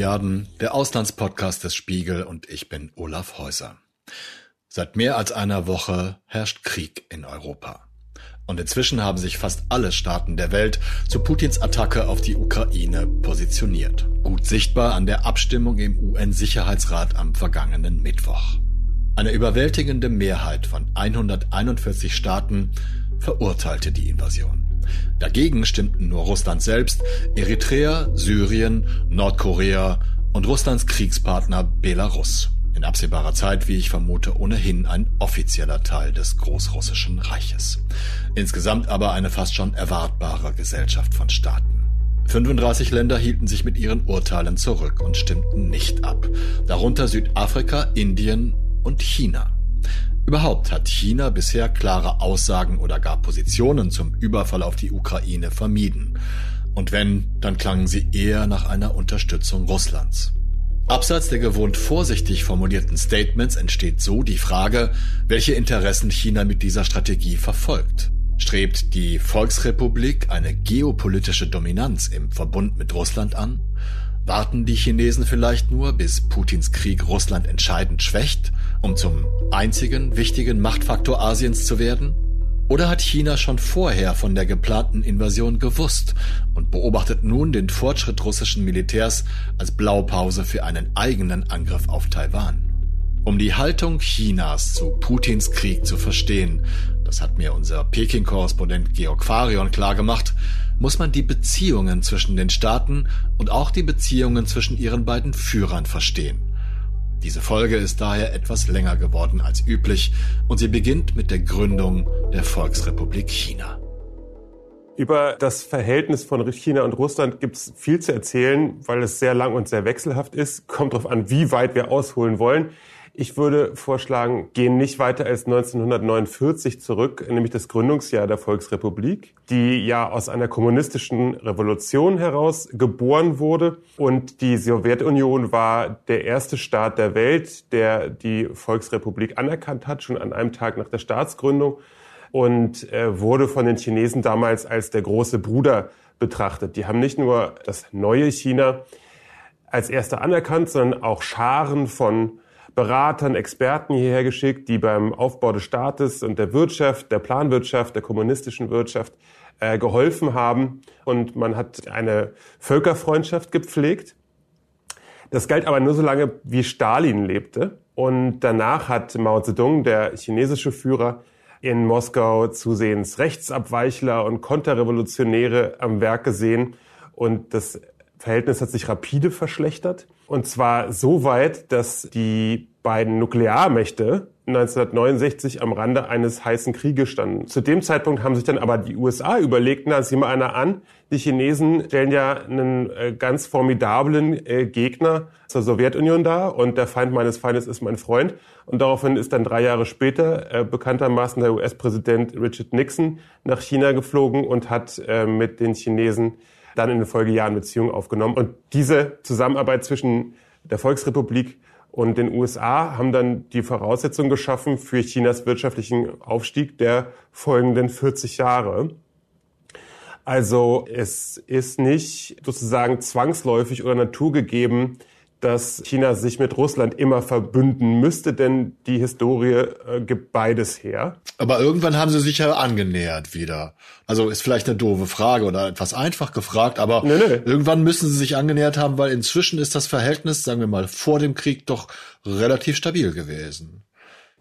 Milliarden, der Auslandspodcast des Spiegel und ich bin Olaf Häuser. Seit mehr als einer Woche herrscht Krieg in Europa. Und inzwischen haben sich fast alle Staaten der Welt zu Putins Attacke auf die Ukraine positioniert. Gut sichtbar an der Abstimmung im UN-Sicherheitsrat am vergangenen Mittwoch. Eine überwältigende Mehrheit von 141 Staaten verurteilte die Invasion. Dagegen stimmten nur Russland selbst, Eritrea, Syrien, Nordkorea und Russlands Kriegspartner Belarus. In absehbarer Zeit, wie ich vermute, ohnehin ein offizieller Teil des Großrussischen Reiches. Insgesamt aber eine fast schon erwartbare Gesellschaft von Staaten. 35 Länder hielten sich mit ihren Urteilen zurück und stimmten nicht ab, darunter Südafrika, Indien und China. Überhaupt hat China bisher klare Aussagen oder gar Positionen zum Überfall auf die Ukraine vermieden. Und wenn, dann klangen sie eher nach einer Unterstützung Russlands. Abseits der gewohnt vorsichtig formulierten Statements entsteht so die Frage, welche Interessen China mit dieser Strategie verfolgt. Strebt die Volksrepublik eine geopolitische Dominanz im Verbund mit Russland an? Warten die Chinesen vielleicht nur, bis Putins Krieg Russland entscheidend schwächt, um zum einzigen wichtigen Machtfaktor Asiens zu werden? Oder hat China schon vorher von der geplanten Invasion gewusst und beobachtet nun den Fortschritt russischen Militärs als Blaupause für einen eigenen Angriff auf Taiwan? Um die Haltung Chinas zu Putins Krieg zu verstehen, das hat mir unser Peking-Korrespondent Georg Farion klargemacht, muss man die Beziehungen zwischen den Staaten und auch die Beziehungen zwischen ihren beiden Führern verstehen. Diese Folge ist daher etwas länger geworden als üblich und sie beginnt mit der Gründung der Volksrepublik China. Über das Verhältnis von China und Russland gibt es viel zu erzählen, weil es sehr lang und sehr wechselhaft ist. Kommt darauf an, wie weit wir ausholen wollen. Ich würde vorschlagen, gehen nicht weiter als 1949 zurück, nämlich das Gründungsjahr der Volksrepublik, die ja aus einer kommunistischen Revolution heraus geboren wurde. Und die Sowjetunion war der erste Staat der Welt, der die Volksrepublik anerkannt hat, schon an einem Tag nach der Staatsgründung und äh, wurde von den Chinesen damals als der große Bruder betrachtet. Die haben nicht nur das neue China als erster anerkannt, sondern auch Scharen von Beratern, Experten hierher geschickt, die beim Aufbau des Staates und der Wirtschaft, der Planwirtschaft, der kommunistischen Wirtschaft äh, geholfen haben. Und man hat eine Völkerfreundschaft gepflegt. Das galt aber nur so lange, wie Stalin lebte. Und danach hat Mao Zedong, der chinesische Führer, in Moskau zusehends Rechtsabweichler und Konterrevolutionäre am Werk gesehen. Und das Verhältnis hat sich rapide verschlechtert. Und zwar so weit, dass die beiden Nuklearmächte 1969 am Rande eines heißen Krieges standen. Zu dem Zeitpunkt haben sich dann aber die USA überlegt, na, sieh mal einer an, die Chinesen stellen ja einen äh, ganz formidablen äh, Gegner zur Sowjetunion dar und der Feind meines Feindes ist mein Freund. Und daraufhin ist dann drei Jahre später äh, bekanntermaßen der US-Präsident Richard Nixon nach China geflogen und hat mit den Chinesen dann in den Folgejahren Beziehungen aufgenommen. Und diese Zusammenarbeit zwischen der Volksrepublik und den USA haben dann die Voraussetzungen geschaffen für Chinas wirtschaftlichen Aufstieg der folgenden 40 Jahre. Also es ist nicht sozusagen zwangsläufig oder naturgegeben, dass China sich mit Russland immer verbünden müsste, denn die Historie äh, gibt beides her. Aber irgendwann haben sie sich ja angenähert wieder. Also ist vielleicht eine doofe Frage oder etwas einfach gefragt, aber nee, nee. irgendwann müssen sie sich angenähert haben, weil inzwischen ist das Verhältnis, sagen wir mal, vor dem Krieg doch relativ stabil gewesen.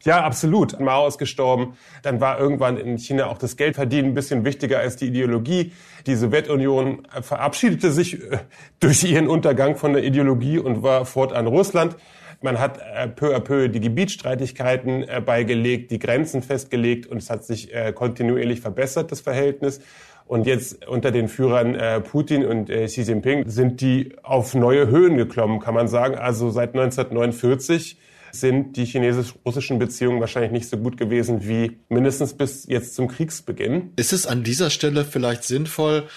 Ja, absolut. Mao ist gestorben. Dann war irgendwann in China auch das Geldverdienen ein bisschen wichtiger als die Ideologie. Die Sowjetunion verabschiedete sich äh, durch ihren Untergang von der Ideologie und war fortan Russland. Man hat äh, peu à peu die Gebietsstreitigkeiten äh, beigelegt, die Grenzen festgelegt und es hat sich kontinuierlich verbessert, das Verhältnis. Und jetzt unter den Führern Putin und Xi Jinping sind die auf neue Höhen geklommen, kann man sagen. Also seit 1949 sind die chinesisch-russischen Beziehungen wahrscheinlich nicht so gut gewesen wie mindestens bis jetzt zum Kriegsbeginn. Ist es an dieser Stelle vielleicht sinnvoll,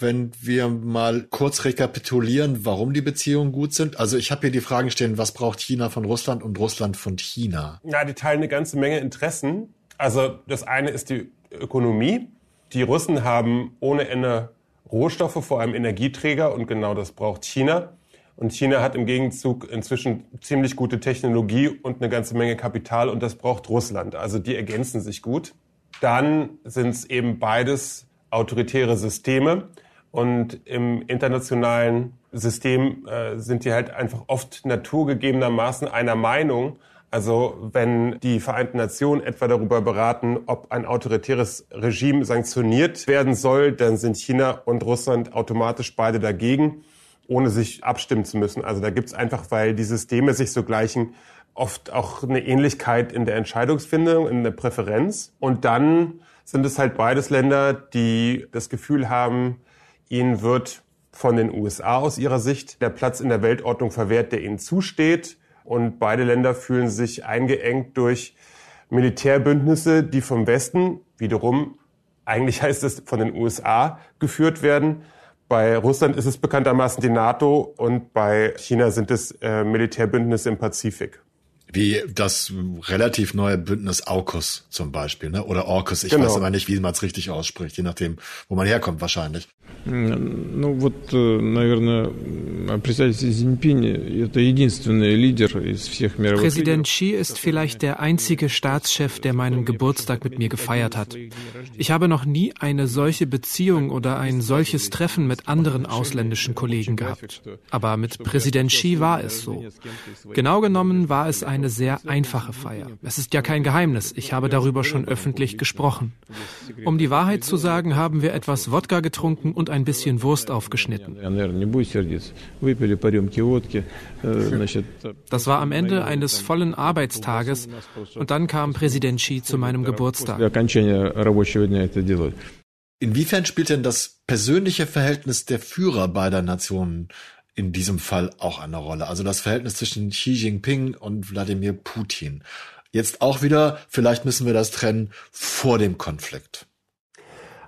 wenn wir mal kurz rekapitulieren, warum die Beziehungen gut sind? Also ich habe hier die Fragen stehen, was braucht China von Russland und Russland von China? Ja, die teilen eine ganze Menge Interessen. Also das eine ist die Ökonomie. Die Russen haben ohne Ende Rohstoffe, vor allem Energieträger, und genau das braucht China. Und China hat im Gegenzug inzwischen ziemlich gute Technologie und eine ganze Menge Kapital und das braucht Russland. Also die ergänzen sich gut. Dann sind es eben beides autoritäre Systeme und im internationalen System äh, sind die halt einfach oft naturgegebenermaßen einer Meinung. Also wenn die Vereinten Nationen etwa darüber beraten, ob ein autoritäres Regime sanktioniert werden soll, dann sind China und Russland automatisch beide dagegen, ohne sich abstimmen zu müssen. Also da gibt's einfach, weil die Systeme sich so gleichen, oft auch eine Ähnlichkeit in der Entscheidungsfindung, in der Präferenz. Und dann sind es halt beides Länder, die das Gefühl haben, ihnen wird von den USA aus ihrer Sicht der Platz in der Weltordnung verwehrt, der ihnen zusteht. Und beide Länder fühlen sich eingeengt durch Militärbündnisse, die vom Westen wiederum, eigentlich heißt es von den USA, geführt werden. Bei Russland ist es bekanntermaßen die NATO und bei China sind es äh, Militärbündnisse im Pazifik. Wie das relativ neue Bündnis AUKUS zum Beispiel, ne? oder AUKUS, ich genau. weiß aber nicht, wie man es richtig ausspricht, je nachdem, wo man herkommt wahrscheinlich. Ну вот, наверное, Präsident Xi ist vielleicht der einzige Staatschef, der meinen Geburtstag mit mir gefeiert hat. Ich habe noch nie eine solche Beziehung oder ein solches Treffen mit anderen ausländischen Kollegen gehabt. Aber mit Präsident Xi war es so. Genau genommen war es eine sehr einfache Feier. Es ist ja kein Geheimnis. Ich habe darüber schon öffentlich gesprochen. Um die Wahrheit zu sagen, haben wir etwas Wodka getrunken und ein bisschen Wurst aufgeschnitten. Das war am Ende eines vollen Arbeitstages und dann kam Präsident Xi zu meinem Geburtstag. Inwiefern spielt denn das persönliche Verhältnis der Führer beider Nationen in diesem Fall auch eine Rolle? Also das Verhältnis zwischen Xi Jinping und Wladimir Putin. Jetzt auch wieder, vielleicht müssen wir das trennen, vor dem Konflikt.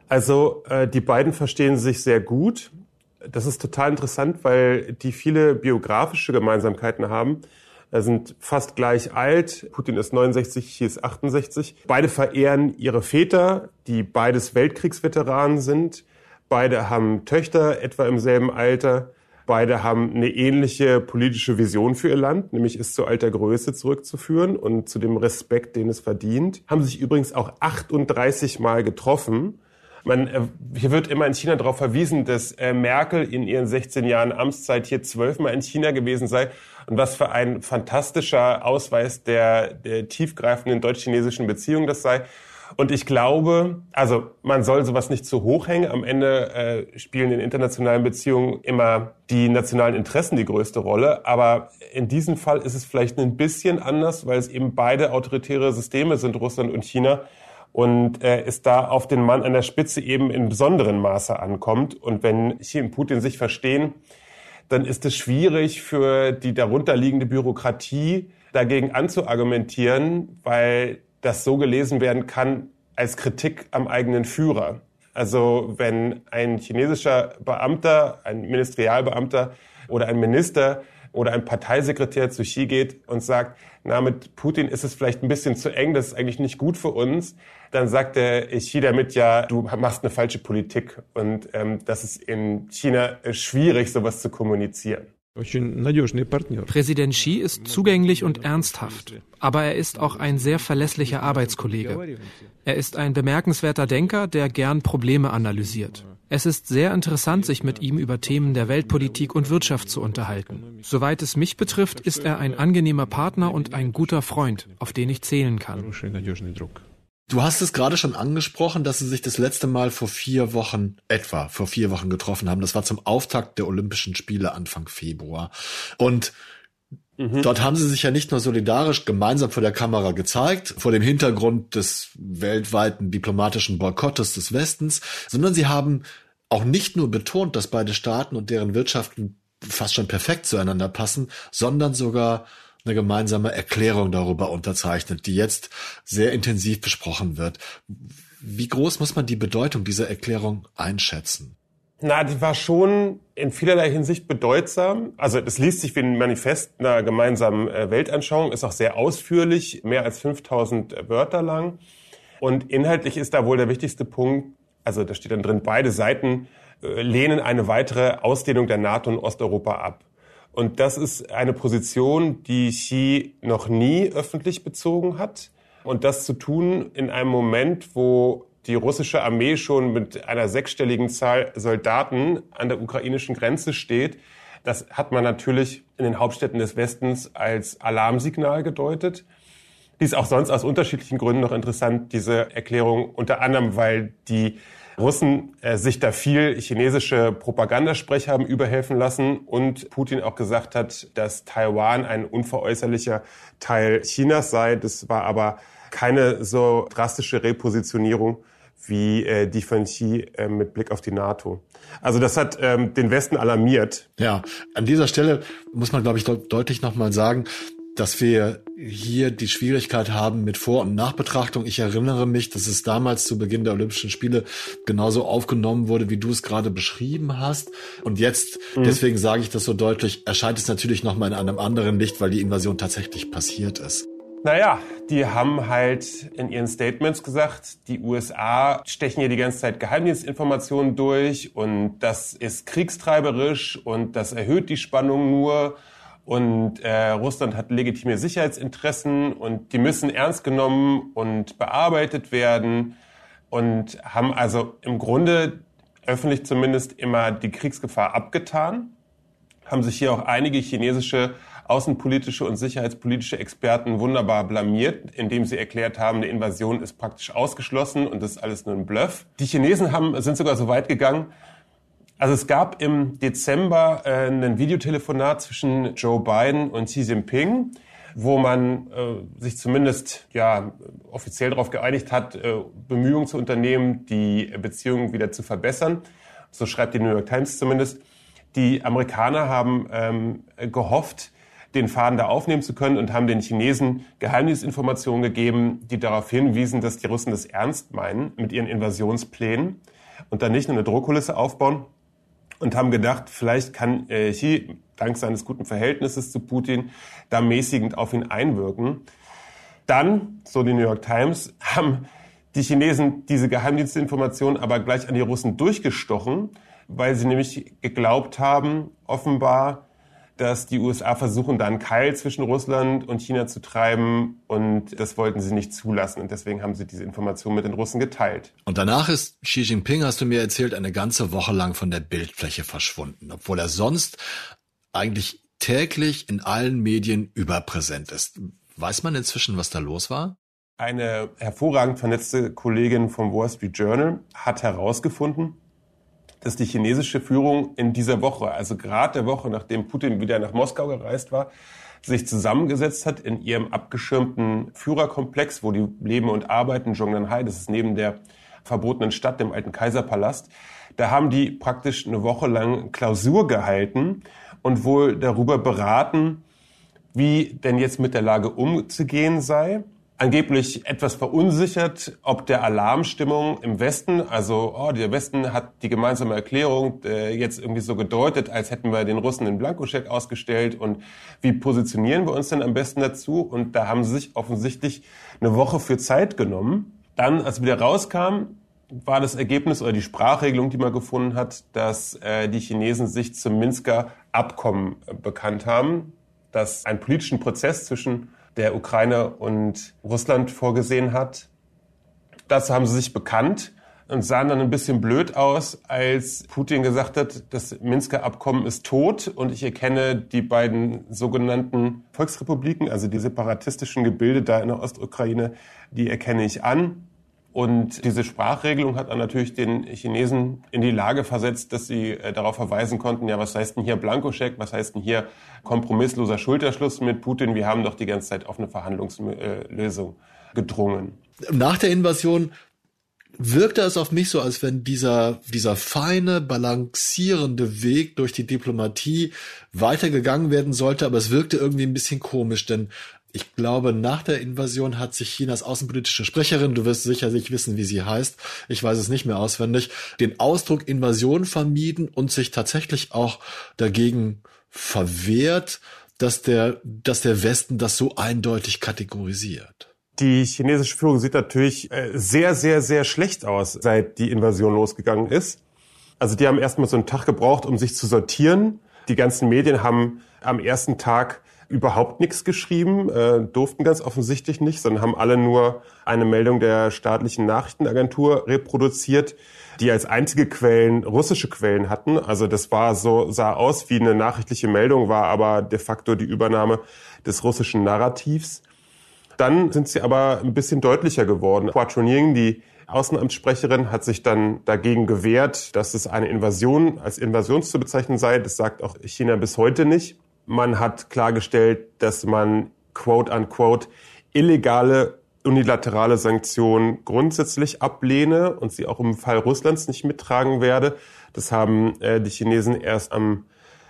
Also äh, die beiden verstehen sich sehr gut. Das ist total interessant, weil die viele biografische Gemeinsamkeiten haben. Er sind fast gleich alt. Putin ist 69, Xi ist 68. Beide verehren ihre Väter, die beides Weltkriegsveteranen sind. Beide haben Töchter etwa im selben Alter. Beide haben eine ähnliche politische Vision für ihr Land, nämlich es zu alter Größe zurückzuführen und zu dem Respekt, den es verdient. Haben sich übrigens auch 38 Mal getroffen man, äh, hier wird immer in China darauf verwiesen, dass äh, Merkel in ihren 16 Jahren Amtszeit hier zwölfmal in China gewesen sei. Und was für ein fantastischer Ausweis der, der tiefgreifenden deutsch-chinesischen Beziehung das sei. Und ich glaube, also man soll sowas nicht zu hoch hängen. Am Ende äh, spielen in internationalen Beziehungen immer die nationalen Interessen die größte Rolle. Aber in diesem Fall ist es vielleicht ein bisschen anders, weil es eben beide autoritäre Systeme sind, Russland und China und äh, es da auf den Mann an der Spitze eben in besonderem Maße ankommt. Und wenn Xi und Putin sich verstehen, dann ist es schwierig für die darunterliegende Bürokratie dagegen anzuargumentieren, weil das so gelesen werden kann als Kritik am eigenen Führer. Also wenn ein chinesischer Beamter, ein Ministerialbeamter oder ein Minister oder ein Parteisekretär zu Xi geht und sagt, na, mit Putin ist es vielleicht ein bisschen zu eng, das ist eigentlich nicht gut für uns, dann sagt der Xi damit ja, du machst eine falsche Politik. Und ähm, das ist in China schwierig, sowas zu kommunizieren. Präsident Xi ist zugänglich und ernsthaft, aber er ist auch ein sehr verlässlicher Arbeitskollege. Er ist ein bemerkenswerter Denker, der gern Probleme analysiert. Es ist sehr interessant, sich mit ihm über Themen der Weltpolitik und Wirtschaft zu unterhalten. Soweit es mich betrifft, ist er ein angenehmer Partner und ein guter Freund, auf den ich zählen kann. Du hast es gerade schon angesprochen, dass sie sich das letzte Mal vor vier Wochen, etwa vor vier Wochen getroffen haben. Das war zum Auftakt der Olympischen Spiele Anfang Februar. Und mhm. Dort haben sie sich ja nicht nur solidarisch gemeinsam vor der Kamera gezeigt, vor dem Hintergrund des weltweiten diplomatischen Boykottes des Westens, sondern sie haben auch nicht nur betont, dass beide Staaten und deren Wirtschaften fast schon perfekt zueinander passen, sondern sogar eine gemeinsame Erklärung darüber unterzeichnet, die jetzt sehr intensiv besprochen wird. Wie groß muss man die Bedeutung dieser Erklärung einschätzen? Na, die war schon in vielerlei Hinsicht bedeutsam. Also es liest sich wie ein Manifest einer gemeinsamen äh, Weltanschauung, ist auch sehr ausführlich, mehr als 5000 Wörter lang. Und inhaltlich ist da wohl der wichtigste Punkt, also da steht dann drin, beide Seiten äh, lehnen eine weitere Ausdehnung der NATO in Osteuropa ab. Und das ist eine Position, die Xi noch nie öffentlich bezogen hat. Und das zu tun in einem Moment, wo die russische Armee schon mit einer sechsstelligen Zahl Soldaten an der ukrainischen Grenze steht, das hat man natürlich in den Hauptstädten des Westens als Alarmsignal gedeutet. Die ist auch sonst aus unterschiedlichen Gründen noch interessant, diese Erklärung, unter anderem, weil die Russen äh, sich da viel chinesische Propagandasprecher haben überhelfen lassen und Putin auch gesagt hat, dass Taiwan ein unveräußerlicher Teil Chinas sei. Das war aber keine so drastische Repositionierung wie äh, die von Xi äh, mit Blick auf die NATO. Also das hat ähm, den Westen alarmiert. Ja, an dieser Stelle muss man, glaube ich, de deutlich nochmal sagen, dass wir hier die Schwierigkeit haben mit Vor- und Nachbetrachtung. Ich erinnere mich, dass es damals zu Beginn der Olympischen Spiele genauso aufgenommen wurde, wie du es gerade beschrieben hast. Und jetzt, mhm. deswegen sage ich das so deutlich, erscheint es natürlich nochmal in einem anderen Licht, weil die Invasion tatsächlich passiert ist. Naja, die haben halt in ihren Statements gesagt, die USA stechen hier die ganze Zeit Geheimdienstinformationen durch und das ist kriegstreiberisch und das erhöht die Spannung nur und äh, Russland hat legitime Sicherheitsinteressen und die müssen ernst genommen und bearbeitet werden und haben also im Grunde öffentlich zumindest immer die Kriegsgefahr abgetan, haben sich hier auch einige chinesische außenpolitische und sicherheitspolitische Experten wunderbar blamiert, indem sie erklärt haben, eine Invasion ist praktisch ausgeschlossen und das ist alles nur ein Bluff. Die Chinesen haben, sind sogar so weit gegangen, also es gab im Dezember äh, ein Videotelefonat zwischen Joe Biden und Xi Jinping, wo man äh, sich zumindest ja offiziell darauf geeinigt hat, äh, Bemühungen zu unternehmen, die Beziehungen wieder zu verbessern. So schreibt die New York Times zumindest. Die Amerikaner haben ähm, gehofft, den Faden da aufnehmen zu können und haben den Chinesen Geheimdienstinformationen gegeben, die darauf hinwiesen, dass die Russen das ernst meinen mit ihren Invasionsplänen und dann nicht nur eine Druckkulisse aufbauen und haben gedacht, vielleicht kann äh, Xi dank seines guten Verhältnisses zu Putin da mäßigend auf ihn einwirken. Dann, so die New York Times, haben die Chinesen diese Geheimdienstinformationen aber gleich an die Russen durchgestochen, weil sie nämlich geglaubt haben, offenbar, dass die USA versuchen, da einen Keil zwischen Russland und China zu treiben und das wollten sie nicht zulassen und deswegen haben sie diese Information mit den Russen geteilt. Und danach ist Xi Jinping, hast du mir erzählt, eine ganze Woche lang von der Bildfläche verschwunden, obwohl er sonst eigentlich täglich in allen Medien überpräsent ist. Weiß man inzwischen, was da los war? Eine hervorragend vernetzte Kollegin vom Wall Street Journal hat herausgefunden, dass die chinesische Führung in dieser Woche, also gerade der Woche, nachdem Putin wieder nach Moskau gereist war, sich zusammengesetzt hat in ihrem abgeschirmten Führerkomplex, wo die leben und arbeiten, Zhongnanhai, das ist neben der verbotenen Stadt, dem alten Kaiserpalast. Da haben die praktisch eine Woche lang Klausur gehalten und wohl darüber beraten, wie denn jetzt mit der Lage umzugehen sei angeblich etwas verunsichert, ob der Alarmstimmung im Westen, also oh, der Westen hat die gemeinsame Erklärung äh, jetzt irgendwie so gedeutet, als hätten wir den Russen den Blankoscheck ausgestellt und wie positionieren wir uns denn am besten dazu? Und da haben sie sich offensichtlich eine Woche für Zeit genommen. Dann, als wieder rauskam, war das Ergebnis oder die Sprachregelung, die man gefunden hat, dass äh, die Chinesen sich zum Minsker Abkommen äh, bekannt haben, dass einen politischen Prozess zwischen der Ukraine und Russland vorgesehen hat. Dazu haben sie sich bekannt und sahen dann ein bisschen blöd aus, als Putin gesagt hat, das Minsker Abkommen ist tot und ich erkenne die beiden sogenannten Volksrepubliken, also die separatistischen Gebilde da in der Ostukraine, die erkenne ich an. Und diese Sprachregelung hat dann natürlich den Chinesen in die Lage versetzt, dass sie äh, darauf verweisen konnten, ja, was heißt denn hier Blankoscheck, was heißt denn hier kompromissloser Schulterschluss mit Putin? Wir haben doch die ganze Zeit auf eine Verhandlungslösung gedrungen. Nach der Invasion wirkte es auf mich so, als wenn dieser, dieser feine, balancierende Weg durch die Diplomatie weitergegangen werden sollte, aber es wirkte irgendwie ein bisschen komisch, denn ich glaube, nach der Invasion hat sich Chinas außenpolitische Sprecherin, du wirst sicherlich wissen, wie sie heißt, ich weiß es nicht mehr auswendig, den Ausdruck Invasion vermieden und sich tatsächlich auch dagegen verwehrt, dass der, dass der Westen das so eindeutig kategorisiert. Die chinesische Führung sieht natürlich äh, sehr, sehr, sehr schlecht aus, seit die Invasion losgegangen ist. Also die haben erstmal so einen Tag gebraucht, um sich zu sortieren Die ganzen Medien haben am ersten Tag überhaupt nichts geschrieben, äh, durften ganz offensichtlich nicht, sondern haben alle nur eine Meldung der staatlichen Nachrichtenagentur reproduziert, die als einzige Quellen russische Quellen hatten. Also das war so, sah aus wie eine nachrichtliche Meldung, war aber de facto die Übernahme des russischen Narrativs. Dann sind sie aber ein bisschen deutlicher geworden. Hua Chunying, die Außenamtssprecherin, hat sich dann dagegen gewehrt, dass es eine Invasion als Invasion zu bezeichnen sei. Das sagt auch China bis heute nicht. Man hat klargestellt, dass man quote unquote illegale unilaterale Sanktionen grundsätzlich ablehne und sie auch im Fall Russlands nicht mittragen werde. Das haben äh, die Chinesen erst am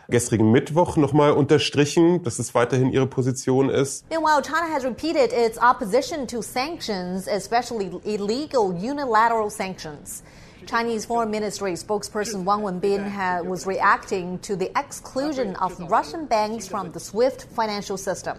gestrigen Mittwoch nochmal unterstrichen, dass es weiterhin ihre Position ist. Meanwhile, China has repeated its opposition to sanctions, especially illegal unilateral sanctions. Chinese Foreign Ministry spokesperson Wang Wenbin was reacting to the exclusion of Russian banks from the SWIFT financial system.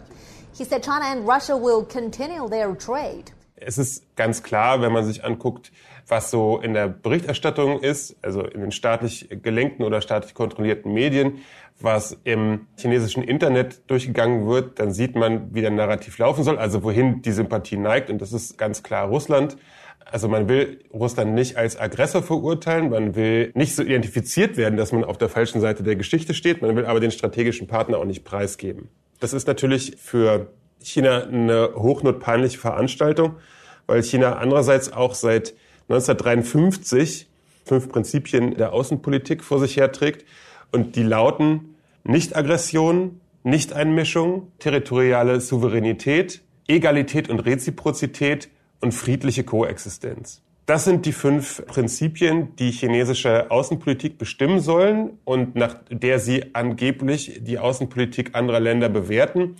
He said China and Russia will continue their trade. Es ist ganz klar, wenn man sich anguckt, was so in der Berichterstattung ist, also in den staatlich gelenkten oder staatlich kontrollierten Medien, was im chinesischen Internet durchgegangen wird, dann sieht man, wie der Narrativ laufen soll, also wohin die Sympathie neigt. Und das ist ganz klar Russland. Also man will Russland nicht als Aggressor verurteilen, man will nicht so identifiziert werden, dass man auf der falschen Seite der Geschichte steht, man will aber den strategischen Partner auch nicht preisgeben. Das ist natürlich für China eine hochnotpeinliche Veranstaltung, weil China andererseits auch seit 1953 fünf Prinzipien der Außenpolitik vor sich herträgt und die lauten Nicht-Aggression, Nicht-Einmischung, territoriale Souveränität, Egalität und Reziprozität und friedliche Koexistenz. Das sind die fünf Prinzipien, die chinesische Außenpolitik bestimmen sollen und nach der sie angeblich die Außenpolitik anderer Länder bewerten.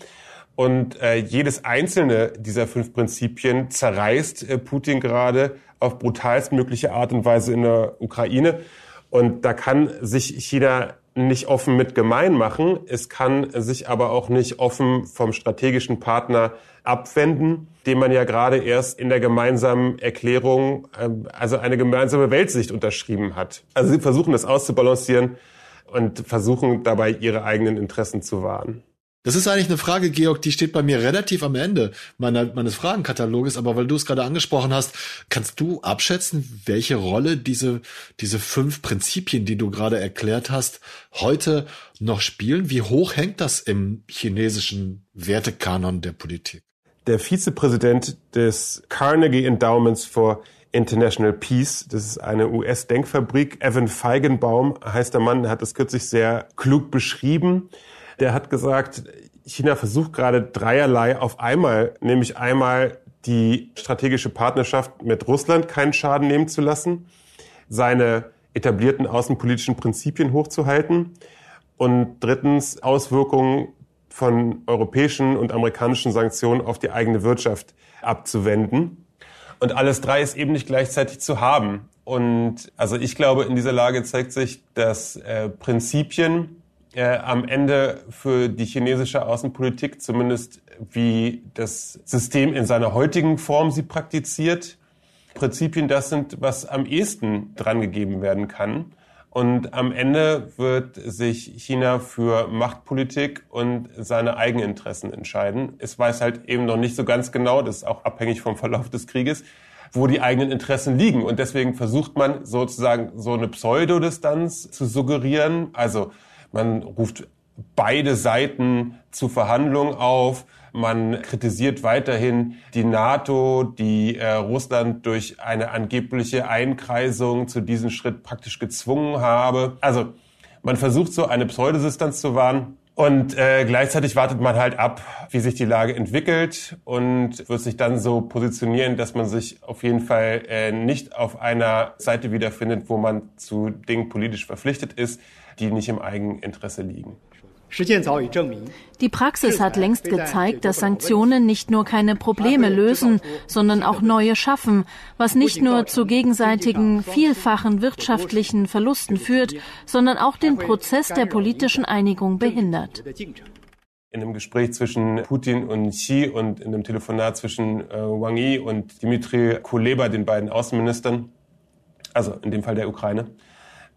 Und äh, jedes einzelne dieser fünf Prinzipien zerreißt äh, Putin gerade auf brutalstmögliche Art und Weise in der Ukraine. Und da kann sich China nicht offen mit gemein machen. Es kann sich aber auch nicht offen vom strategischen Partner abwenden, dem man ja gerade erst in der gemeinsamen Erklärung, ähm, also eine gemeinsame Weltsicht unterschrieben hat. Also sie versuchen das auszubalancieren und versuchen dabei ihre eigenen Interessen zu wahren. Das ist eigentlich eine Frage, Georg, die steht bei mir relativ am Ende meiner, meines Fragenkataloges, aber weil du es gerade angesprochen hast, kannst du abschätzen, welche Rolle diese, diese fünf Prinzipien, die du gerade erklärt hast, heute noch spielen? Wie hoch hängt das im chinesischen Wertekanon der Politik? Der Vizepräsident des Carnegie Endowments for International Peace. Das ist eine US-Denkfabrik. Evan Feigenbaum heißt der Mann, der hat das kürzlich sehr klug beschrieben der hat gesagt, China versucht gerade dreierlei auf einmal, nämlich einmal die strategische Partnerschaft mit Russland keinen Schaden nehmen zu lassen, seine etablierten außenpolitischen Prinzipien hochzuhalten und drittens Auswirkungen von europäischen und amerikanischen Sanktionen auf die eigene Wirtschaft abzuwenden. Und alles drei ist eben nicht gleichzeitig zu haben. Und also ich glaube, in dieser Lage zeigt sich, dass äh, Prinzipien äh, am Ende für die chinesische Außenpolitik, zumindest wie das System in seiner heutigen Form sie praktiziert, Prinzipien das sind, was am ehesten drangegeben werden kann. Und am Ende wird sich China für Machtpolitik und seine Eigeninteressen entscheiden. Es weiß halt eben noch nicht so ganz genau, das ist auch abhängig vom Verlauf des Krieges, wo die eigenen Interessen liegen. Und deswegen versucht man sozusagen so eine Pseudodistanz zu suggerieren. Also man ruft beide Seiten zu Verhandlungen auf. Man kritisiert weiterhin die NATO, die äh, Russland durch eine angebliche Einkreisung zu diesem Schritt praktisch gezwungen habe. Also man versucht so eine Pseudosistanz zu wahren. Und äh, gleichzeitig wartet man halt ab, wie sich die Lage entwickelt und wird sich dann so positionieren, dass man sich auf jeden Fall äh, nicht auf einer Seite wiederfindet, wo man zu Dingen politisch verpflichtet ist, die nicht im Eigeninteresse liegen. Die Praxis hat längst gezeigt, dass Sanktionen nicht nur keine Probleme lösen, sondern auch neue schaffen, was nicht nur zu gegenseitigen vielfachen wirtschaftlichen Verlusten führt, sondern auch den Prozess der politischen Einigung behindert. In einem Gespräch zwischen Putin und Xi und in einem Telefonat zwischen äh, Wang Yi und Dmitri Kuleba, den beiden Außenministern, also in dem Fall der Ukraine,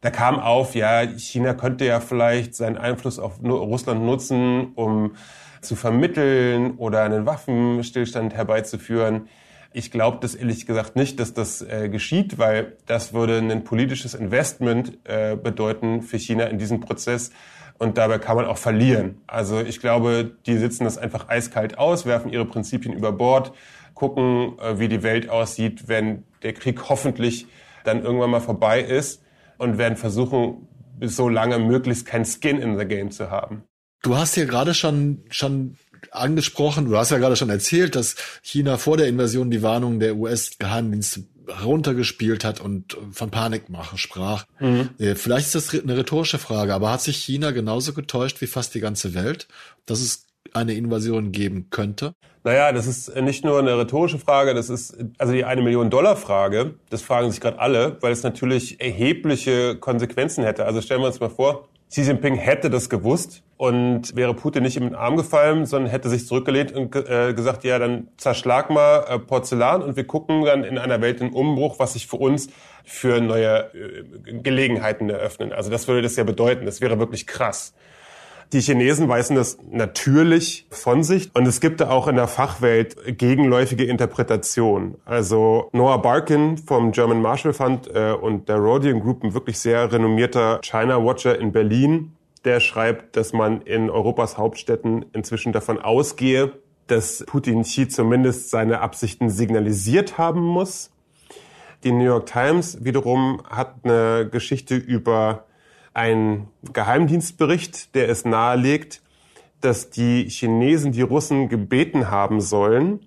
Da kam auf, ja, China könnte ja vielleicht seinen Einfluss auf Russland nutzen, um zu vermitteln oder einen Waffenstillstand herbeizuführen. Ich glaube das ehrlich gesagt nicht, dass das äh, geschieht, weil das würde ein politisches Investment äh, bedeuten für China in diesem Prozess. Und dabei kann man auch verlieren. Also ich glaube, die sitzen das einfach eiskalt aus, werfen ihre Prinzipien über Bord, gucken, äh, wie die Welt aussieht, wenn der Krieg hoffentlich dann irgendwann mal vorbei ist und werden versuchen, so lange möglichst kein Skin in the Game zu haben. Du hast ja gerade schon, schon angesprochen, du hast ja gerade schon erzählt, dass China vor der Invasion die Warnungen der US-Geheimdienste runtergespielt hat und von Panikmache sprach. Mhm. Äh, vielleicht ist das eine rhetorische Frage, aber hat sich China genauso getäuscht wie fast die ganze Welt, dass es eine Invasion geben könnte? Naja, das ist nicht nur eine rhetorische Frage, das ist also die eine Million Dollar Frage. Das fragen sich gerade alle, weil es natürlich erhebliche Konsequenzen hätte. Also stellen wir uns mal vor, Xi Jinping hätte das gewusst und wäre Putin nicht in den Arm gefallen, sondern hätte sich zurückgelehnt und äh, gesagt, ja, dann zerschlag mal äh, Porzellan und wir gucken dann in einer Welt den Umbruch, was sich für uns für neue äh, Gelegenheiten eröffnen. Also das würde das ja bedeuten. Das wäre wirklich krass. Die Chinesen weisen das natürlich von sich und es gibt da auch in der Fachwelt gegenläufige Interpretationen. Also Noah Barkin vom German Marshall Fund äh, und der Rodian Group, ein wirklich sehr renommierter China Watcher in Berlin, der schreibt, dass man in Europas Hauptstädten inzwischen davon ausgehe, dass Putin Xi zumindest seine Absichten signalisiert haben muss. Die New York Times wiederum hat eine Geschichte über ein Geheimdienstbericht, der es nahelegt, dass die Chinesen die Russen gebeten haben sollen,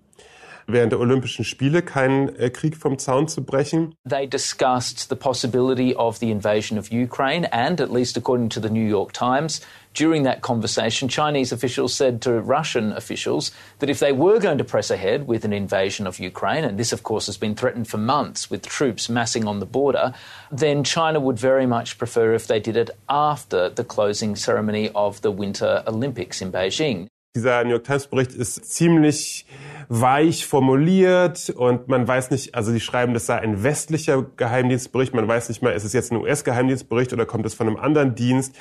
während der Olympischen Spiele keinen äh, Krieg vom Zaun zu brechen. They discussed the possibility of the invasion of Ukraine and at least according to the New York Times During that conversation, Chinese officials said to Russian officials that if they were going to press ahead with an invasion of Ukraine, and this, of course, has been threatened for months with troops massing on the border, then China would very much prefer if they did it after the closing ceremony of the Winter Olympics in Beijing. Dieser New York Times Bericht ist ziemlich weich formuliert und man weiß nicht, also die schreiben, das sei ein westlicher Geheimdienstbericht, man weiß nicht mal, ist es jetzt ein US-Geheimdienstbericht oder kommt es von einem anderen Dienst.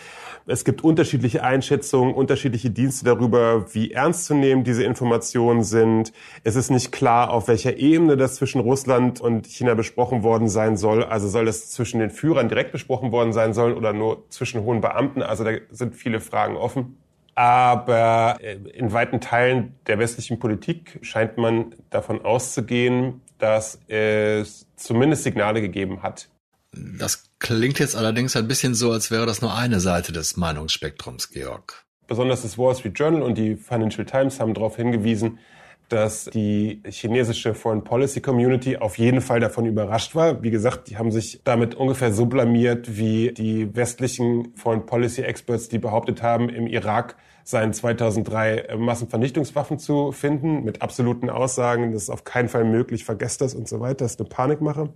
Es gibt unterschiedliche Einschätzungen, unterschiedliche Dienste darüber, wie ernst zu nehmen diese Informationen sind. Es ist nicht klar, auf welcher Ebene das zwischen Russland und China besprochen worden sein soll. Also soll das zwischen den Führern direkt besprochen worden sein sollen oder nur zwischen hohen Beamten. Also da sind viele Fragen offen. Aber äh, in weiten Teilen der westlichen Politik scheint man davon auszugehen, dass es zumindest Signale gegeben hat. Das klingt jetzt allerdings ein bisschen so, als wäre das nur eine Seite des Meinungsspektrums, Georg. Besonders das Wall Street Journal und die Financial Times haben darauf hingewiesen, dass die chinesische Foreign Policy Community auf jeden Fall davon überrascht war. Wie gesagt, die haben sich damit ungefähr so blamiert wie die westlichen Foreign Policy Experts, die behauptet haben, im Irak seien 2003 Massenvernichtungswaffen zu finden, mit absoluten Aussagen, das ist auf keinen Fall möglich, vergesst das und so weiter, das ist eine Panikmache.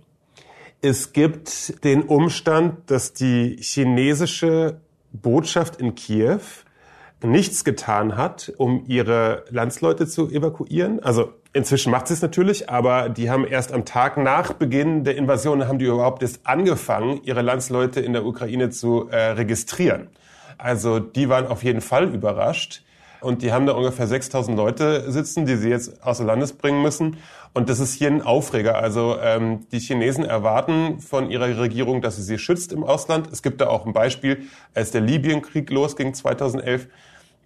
Es gibt den Umstand, dass die chinesische Botschaft in Kiew nichts getan hat, um ihre Landsleute zu evakuieren. Also inzwischen macht sie es natürlich, aber die haben erst am Tag nach Beginn der Invasion haben die überhaupt erst angefangen, ihre Landsleute in der Ukraine zu äh, registrieren. Also die waren auf jeden Fall überrascht. Und die haben da ungefähr 6000 Leute sitzen, die sie jetzt außer Landes bringen müssen. Und das ist hier ein Aufreger. Also ähm, die Chinesen erwarten von ihrer Regierung, dass sie sie schützt im Ausland. Es gibt da auch ein Beispiel, als der Libyenkrieg losging 2011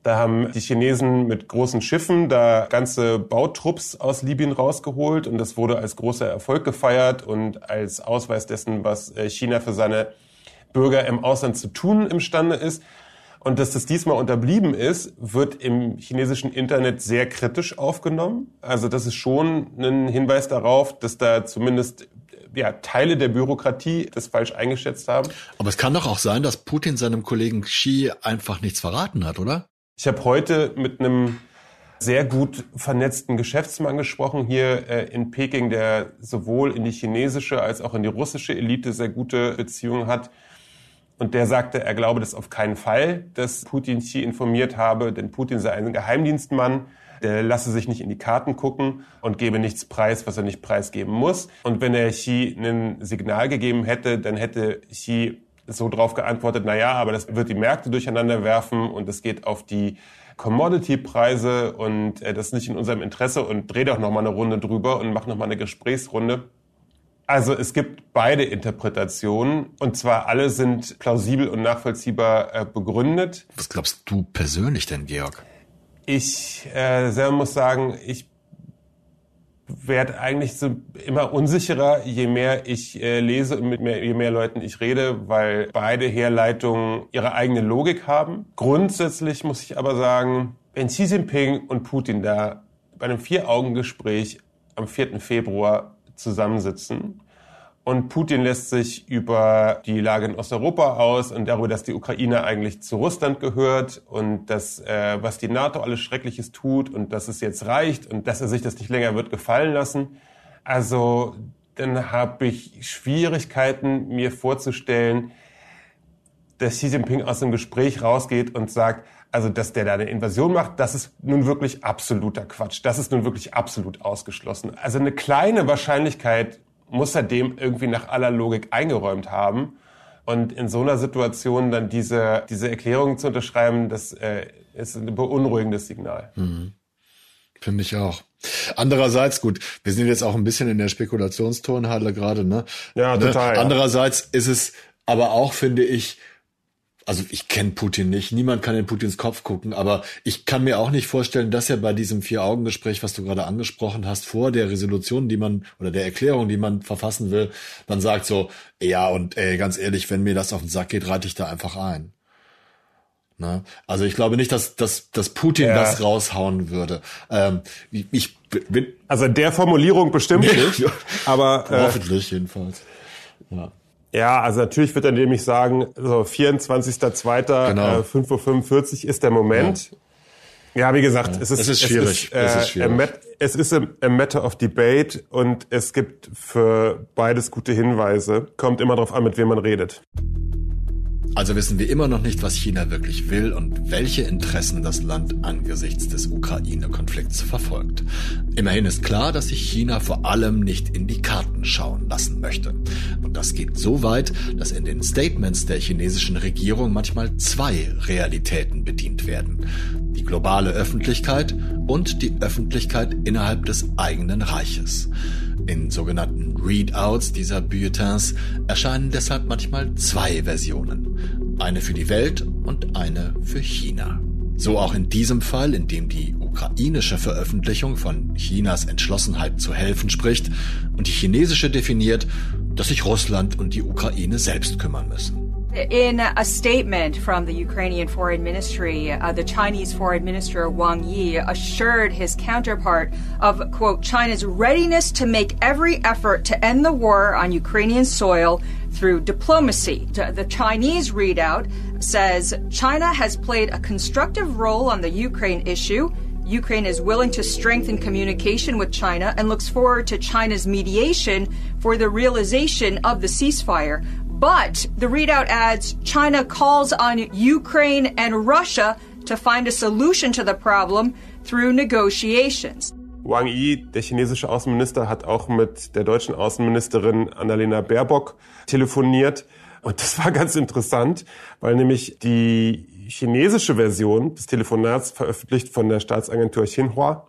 da haben die Chinesen mit großen Schiffen da ganze Bautrupps aus Libyen rausgeholt und das wurde als großer Erfolg gefeiert und als Ausweis dessen, was äh, China für seine Bürger im Ausland zu tun imstande ist. Und dass das diesmal unterblieben ist, wird im chinesischen Internet sehr kritisch aufgenommen. Also das ist schon ein Hinweis darauf, dass da zumindest ja, Teile der Bürokratie das falsch eingeschätzt haben. Aber es kann doch auch sein, dass Putin seinem Kollegen Xi einfach nichts verraten hat, oder? Ich habe heute mit einem sehr gut vernetzten Geschäftsmann gesprochen hier äh, in Peking, der sowohl in die chinesische als auch in die russische Elite sehr gute Beziehungen hat. Und der sagte, er glaube das auf keinen Fall, dass Putin Xi informiert habe, denn Putin sei ein Geheimdienstmann, der lasse sich nicht in die Karten gucken und gebe nichts preis, was er nicht preisgeben muss. Und wenn er Xi ein Signal gegeben hätte, dann hätte Xi so drauf geantwortet, na ja, aber das wird die Märkte durcheinander werfen und es geht auf die Commodity-Preise und äh, das ist nicht in unserem Interesse und dreh doch noch mal eine Runde drüber und mach noch mal eine Gesprächsrunde. Also es gibt beide Interpretationen und zwar alle sind plausibel und nachvollziehbar äh, begründet. Was glaubst du persönlich denn, Georg? Ich äh, selber muss sagen, ich werde eigentlich so immer unsicherer, je mehr ich äh, lese und mit mehr, je mehr Leuten ich rede, weil beide Herleitungen ihre eigene Logik haben. Grundsätzlich muss ich aber sagen, wenn Xi Jinping und Putin da bei einem Vier-Augen-Gespräch am 4. Februar zusammensitzen und Putin lässt sich über die Lage in Osteuropa aus und darüber, dass die Ukraine eigentlich zu Russland gehört und dass, äh, was die NATO alles Schreckliches tut und dass es jetzt reicht und dass er sich das nicht länger wird gefallen lassen. Also dann habe ich Schwierigkeiten, mir vorzustellen, dass Xi Jinping aus dem Gespräch rausgeht und sagt, also dass der da eine Invasion macht, das ist nun wirklich absoluter Quatsch. Das ist nun wirklich absolut ausgeschlossen. Also eine kleine Wahrscheinlichkeit muss er dem irgendwie nach aller Logik eingeräumt haben. Und in so einer Situation dann diese, diese Erklärung zu unterschreiben, das äh, ist ein beunruhigendes Signal. Mhm. Finde ich auch. Andererseits, gut, wir sind jetzt auch ein bisschen in der Spekulationsturnhalle gerade, ne? Ja, total. Ja. Andererseits ist es aber auch, finde ich, also ich kenne Putin nicht, niemand kann in Putins Kopf gucken, aber ich kann mir auch nicht vorstellen, dass er bei diesem Vier-Augen-Gespräch, was du gerade angesprochen hast, vor der Resolution, die man oder der Erklärung, die man verfassen will, dann sagt so, ja und ey, ganz ehrlich, wenn mir das auf den Sack geht, reite ich da einfach ein. Ne? Also ich glaube nicht, dass, dass, dass Putin ja. das raushauen würde. Ähm, ich bin also der Formulierung bestimmt nicht, aber äh, hoffentlich jedenfalls. Ja. Ja, also natürlich wird er nämlich sagen, so 24.02. Genau. Äh, 5.45 Uhr ist der Moment. Ja, ja wie gesagt, ja, es, ist, es ist schwierig. Es ist, äh, es ist, schwierig. es ist a matter of debate und es gibt für beides gute Hinweise. Kommt immer darauf an, mit wem man redet. Also wissen wir immer noch nicht, was China wirklich will und welche Interessen das Land angesichts des Ukraine-Konflikts verfolgt. Immerhin ist klar, dass sich China vor allem nicht in die Karten schauen lassen möchte. Und das geht so weit, dass in den Statements der chinesischen Regierung manchmal zwei Realitäten bedient werden. Die globale Öffentlichkeit und die Öffentlichkeit innerhalb des eigenen Reiches. In sogenannten Readouts dieser Bulletins erscheinen deshalb manchmal zwei Versionen. Eine für die Welt und eine für China. So auch in diesem Fall, in dem die ukrainische Veröffentlichung von Chinas Entschlossenheit zu helfen spricht und die chinesische definiert, dass sich Russland und die Ukraine selbst kümmern müssen. In a statement from the Ukrainian Foreign Ministry, uh, the Chinese Foreign Minister Wang Yi assured his counterpart of, quote, China's readiness to make every effort to end the war on Ukrainian soil through diplomacy. The Chinese readout says China has played a constructive role on the Ukraine issue. Ukraine is willing to strengthen communication with China and looks forward to China's mediation for the realization of the ceasefire. But the readout adds China calls on Ukraine and Russia to find a solution to the problem through negotiations. Wang Yi, der chinesische Außenminister, hat auch mit der deutschen Außenministerin Annalena Baerbock telefoniert. Und das war ganz interessant, weil nämlich die chinesische Version des Telefonats veröffentlicht von der Staatsagentur Xinhua,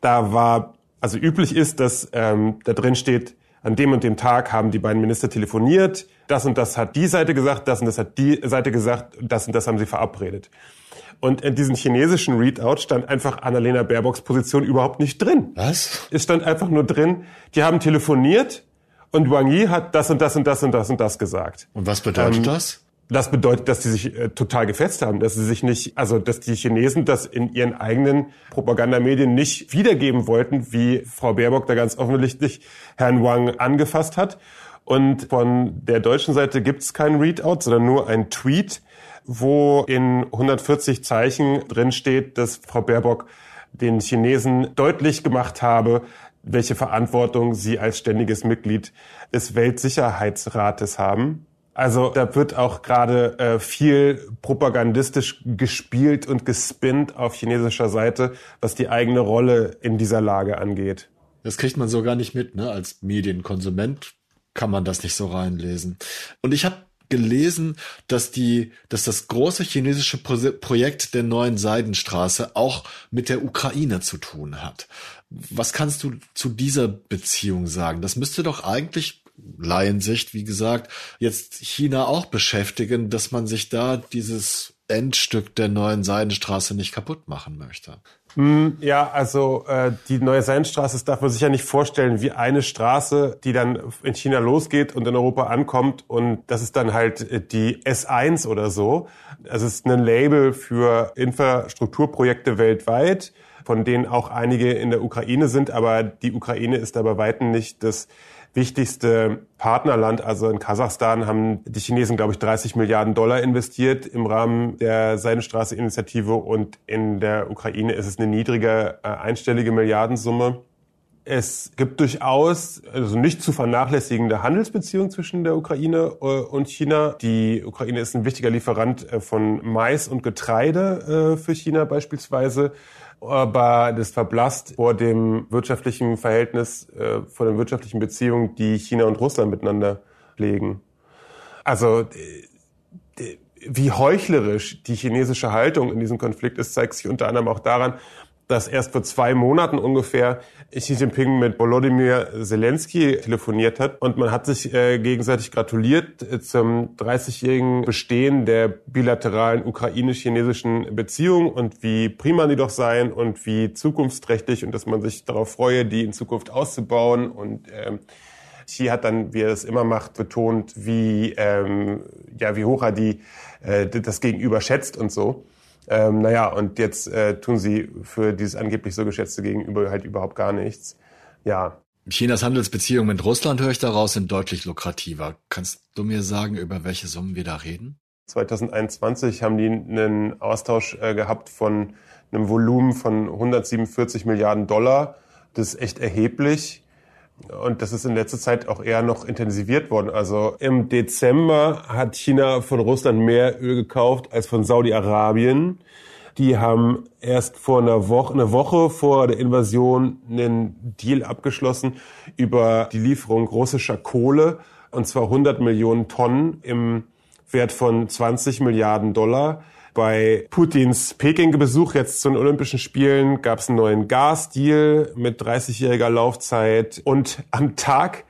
da war, also üblich ist, dass ähm, da drin steht, an dem und dem Tag haben die beiden Minister telefoniert, das und das hat die Seite gesagt, das und das hat die Seite gesagt, das und das haben sie verabredet. Und in diesem chinesischen Readout stand einfach Annalena Baerbocks Position überhaupt nicht drin. Was? Es stand einfach nur drin, die haben telefoniert und Wang Yi hat das und das und das und das und das gesagt. Und was bedeutet ähm, das? Das bedeutet, dass sie sich äh, total gefetzt haben, dass sie sich nicht, also dass die Chinesen das in ihren eigenen Propagandamedien nicht wiedergeben wollten, wie Frau Baerbock da ganz offensichtlich Herrn Wang angefasst hat. Und von der deutschen Seite gibt es keinen Readout, sondern nur ein Tweet, wo in 140 Zeichen drin steht, dass Frau Baerbock den Chinesen deutlich gemacht habe, welche Verantwortung sie als ständiges Mitglied des Weltsicherheitsrates haben. Also da wird auch gerade äh, viel propagandistisch gespielt und gespinnt auf chinesischer Seite, was die eigene Rolle in dieser Lage angeht. Das kriegt man so gar nicht mit, ne? Als Medienkonsument kann man das nicht so reinlesen. Und ich habe gelesen, dass die, dass das große chinesische Projekt der neuen Seidenstraße auch mit der Ukraine zu tun hat. Was kannst du zu dieser Beziehung sagen? Das müsste doch eigentlich Laiensicht, wie gesagt, jetzt China auch beschäftigen, dass man sich da dieses Endstück der neuen Seidenstraße nicht kaputt machen möchte. Hm, ja, also äh, die neue Seidenstraße, das darf man sich ja nicht vorstellen wie eine Straße, die dann in China losgeht und in Europa ankommt und das ist dann halt äh, die S1 oder so. Es ist ein Label für Infrastrukturprojekte weltweit, von denen auch einige in der Ukraine sind, aber die Ukraine ist aber weitem nicht das wichtigste Partnerland. Also in Kasachstan haben die Chinesen, glaube ich, 30 Milliarden Dollar investiert im Rahmen der Seidenstraße-Initiative und in der Ukraine ist es eine niedrige äh, einstellige Milliardensumme. Es gibt durchaus also nicht zu vernachlässigende Handelsbeziehungen zwischen der Ukraine äh, und China. Die Ukraine ist ein wichtiger Lieferant äh, von Mais und Getreide für China beispielsweise aber das verblasst vor dem wirtschaftlichen Verhältnis, äh, vor den wirtschaftlichen Beziehungen, die China und Russland miteinander pflegen. Also wie heuchlerisch die chinesische Haltung in diesem Konflikt ist, zeigt sich unter anderem auch daran, dass erst vor zwei Monaten ungefähr Xi Jinping mit Volodymyr Zelensky telefoniert hat und man hat sich äh, gegenseitig gratuliert äh, zum 30-jährigen Bestehen der bilateralen ukrainisch-chinesischen Beziehung und wie prima die doch seien und wie zukunftsträchtig und dass man sich darauf freue, die in Zukunft auszubauen und ähm, Xi hat dann, wie er es immer macht, betont, wie ähm, ja wie hoch er die äh, das Gegenüber schätzt und so. Ähm, naja, und jetzt äh, tun sie für dieses angeblich so geschätzte Gegenüber halt überhaupt gar nichts. Ja. Chinas Handelsbeziehungen mit Russland, höre ich daraus, sind deutlich lukrativer. Kannst du mir sagen, über welche Summen wir da reden? 2021 haben die einen Austausch äh, gehabt von einem Volumen von 147 Milliarden Dollar. Das ist echt erheblich. Und das ist in letzter Zeit auch eher noch intensiviert worden. Also im Dezember hat China von Russland mehr Öl gekauft als von Saudi-Arabien. Die haben erst vor einer Woche, eine Woche vor der Invasion einen Deal abgeschlossen über die Lieferung russischer Kohle. Und zwar 100 Millionen Tonnen im Wert von 20 Milliarden Dollar. Bei Putins Peking-Besuch jetzt zu den Olympischen Spielen gab es einen neuen Gasdeal mit 30-jähriger Laufzeit. Und am Tag